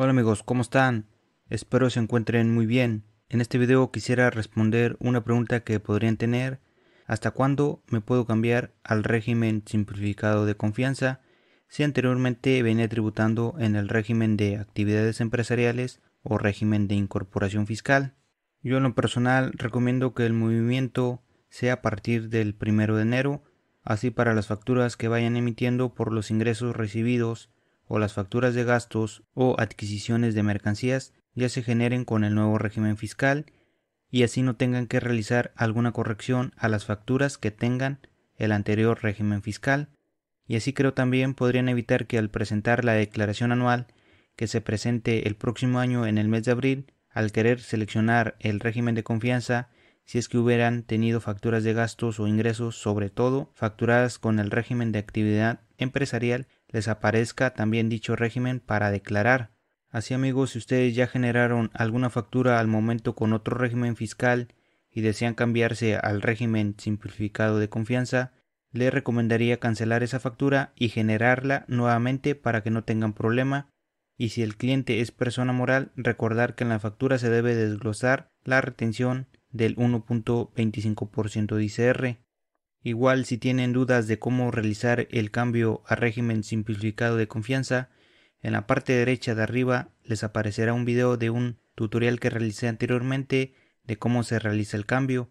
Hola amigos, ¿cómo están? Espero se encuentren muy bien. En este video quisiera responder una pregunta que podrían tener. ¿Hasta cuándo me puedo cambiar al régimen simplificado de confianza si anteriormente venía tributando en el régimen de actividades empresariales o régimen de incorporación fiscal? Yo en lo personal recomiendo que el movimiento sea a partir del primero de enero, así para las facturas que vayan emitiendo por los ingresos recibidos o las facturas de gastos o adquisiciones de mercancías ya se generen con el nuevo régimen fiscal y así no tengan que realizar alguna corrección a las facturas que tengan el anterior régimen fiscal. Y así creo también podrían evitar que al presentar la declaración anual que se presente el próximo año en el mes de abril, al querer seleccionar el régimen de confianza, si es que hubieran tenido facturas de gastos o ingresos, sobre todo facturadas con el régimen de actividad empresarial, les aparezca también dicho régimen para declarar. Así amigos, si ustedes ya generaron alguna factura al momento con otro régimen fiscal y desean cambiarse al régimen simplificado de confianza, les recomendaría cancelar esa factura y generarla nuevamente para que no tengan problema y si el cliente es persona moral, recordar que en la factura se debe desglosar la retención del 1.25% de ICR. Igual si tienen dudas de cómo realizar el cambio a régimen simplificado de confianza, en la parte derecha de arriba les aparecerá un video de un tutorial que realicé anteriormente de cómo se realiza el cambio.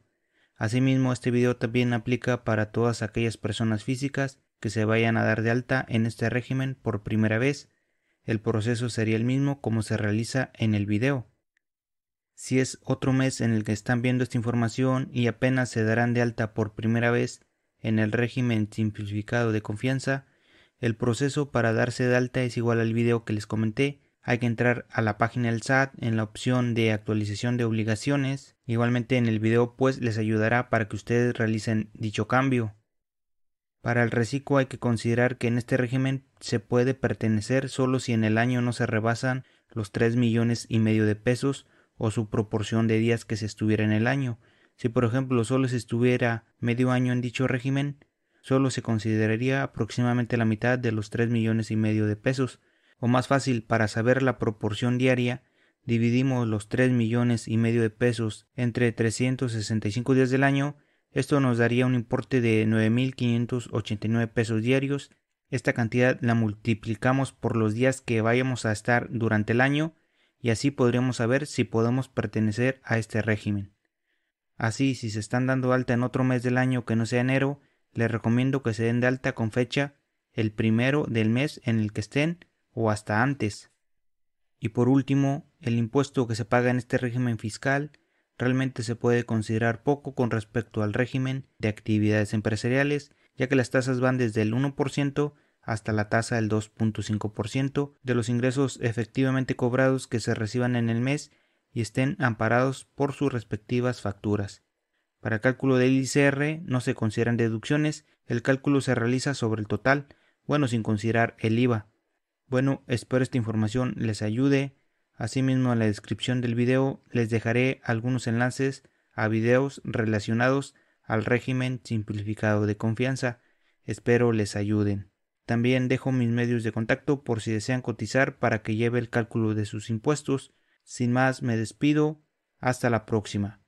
Asimismo, este video también aplica para todas aquellas personas físicas que se vayan a dar de alta en este régimen por primera vez. El proceso sería el mismo como se realiza en el video. Si es otro mes en el que están viendo esta información y apenas se darán de alta por primera vez en el régimen simplificado de confianza, el proceso para darse de alta es igual al video que les comenté. Hay que entrar a la página del SAT en la opción de actualización de obligaciones. Igualmente en el video pues les ayudará para que ustedes realicen dicho cambio. Para el reciclo hay que considerar que en este régimen se puede pertenecer solo si en el año no se rebasan los 3 millones y medio de pesos o su proporción de días que se estuviera en el año. Si por ejemplo solo se estuviera medio año en dicho régimen, solo se consideraría aproximadamente la mitad de los 3 millones y medio de pesos. O más fácil, para saber la proporción diaria, dividimos los 3 millones y medio de pesos entre 365 días del año. Esto nos daría un importe de 9.589 pesos diarios. Esta cantidad la multiplicamos por los días que vayamos a estar durante el año y así podríamos saber si podemos pertenecer a este régimen. Así, si se están dando alta en otro mes del año que no sea enero, les recomiendo que se den de alta con fecha el primero del mes en el que estén o hasta antes. Y por último, el impuesto que se paga en este régimen fiscal realmente se puede considerar poco con respecto al régimen de actividades empresariales, ya que las tasas van desde el 1% hasta la tasa del 2.5% de los ingresos efectivamente cobrados que se reciban en el mes y estén amparados por sus respectivas facturas. Para cálculo del ICR no se consideran deducciones, el cálculo se realiza sobre el total, bueno, sin considerar el IVA. Bueno, espero esta información les ayude. Asimismo, en la descripción del video les dejaré algunos enlaces a videos relacionados al régimen simplificado de confianza. Espero les ayuden. También dejo mis medios de contacto por si desean cotizar para que lleve el cálculo de sus impuestos. Sin más, me despido. Hasta la próxima.